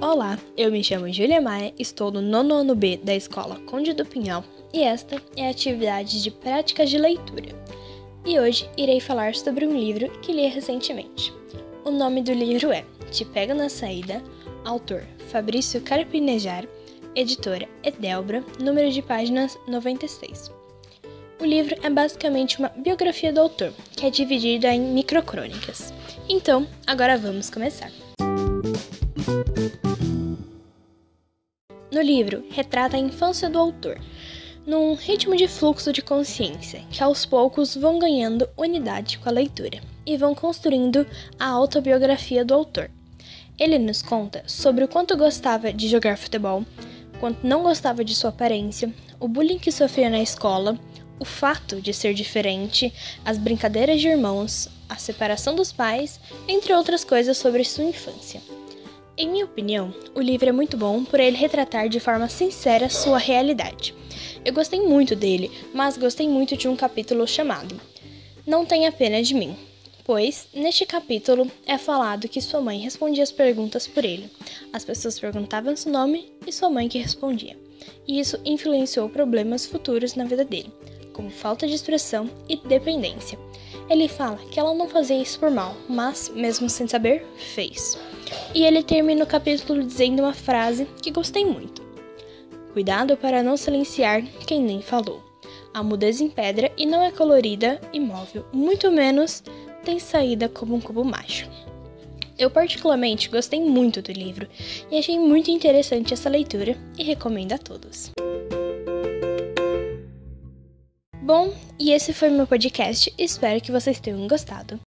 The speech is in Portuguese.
Olá, eu me chamo Julia Maia, estou no nono ano B da Escola Conde do Pinhal e esta é a atividade de práticas de leitura. E hoje irei falar sobre um livro que li recentemente. O nome do livro é Te Pega na Saída, autor Fabrício Carpinejar, editora Edelbra, número de páginas 96. O livro é basicamente uma biografia do autor, que é dividida em microcrônicas. Então, agora vamos começar. No livro, retrata a infância do autor, num ritmo de fluxo de consciência que aos poucos vão ganhando unidade com a leitura e vão construindo a autobiografia do autor. Ele nos conta sobre o quanto gostava de jogar futebol, quanto não gostava de sua aparência, o bullying que sofria na escola, o fato de ser diferente, as brincadeiras de irmãos, a separação dos pais, entre outras coisas sobre sua infância. Em minha opinião, o livro é muito bom por ele retratar de forma sincera sua realidade. Eu gostei muito dele, mas gostei muito de um capítulo chamado Não Tenha Pena de Mim, pois neste capítulo é falado que sua mãe respondia as perguntas por ele. As pessoas perguntavam seu nome e sua mãe que respondia. E isso influenciou problemas futuros na vida dele, como falta de expressão e dependência. Ele fala que ela não fazia isso por mal, mas, mesmo sem saber, fez. E ele termina o capítulo dizendo uma frase que gostei muito: Cuidado para não silenciar quem nem falou. A mudez em pedra e não é colorida e móvel, muito menos tem saída como um cubo mágico. Eu particularmente gostei muito do livro e achei muito interessante essa leitura e recomendo a todos. Bom, e esse foi meu podcast. Espero que vocês tenham gostado.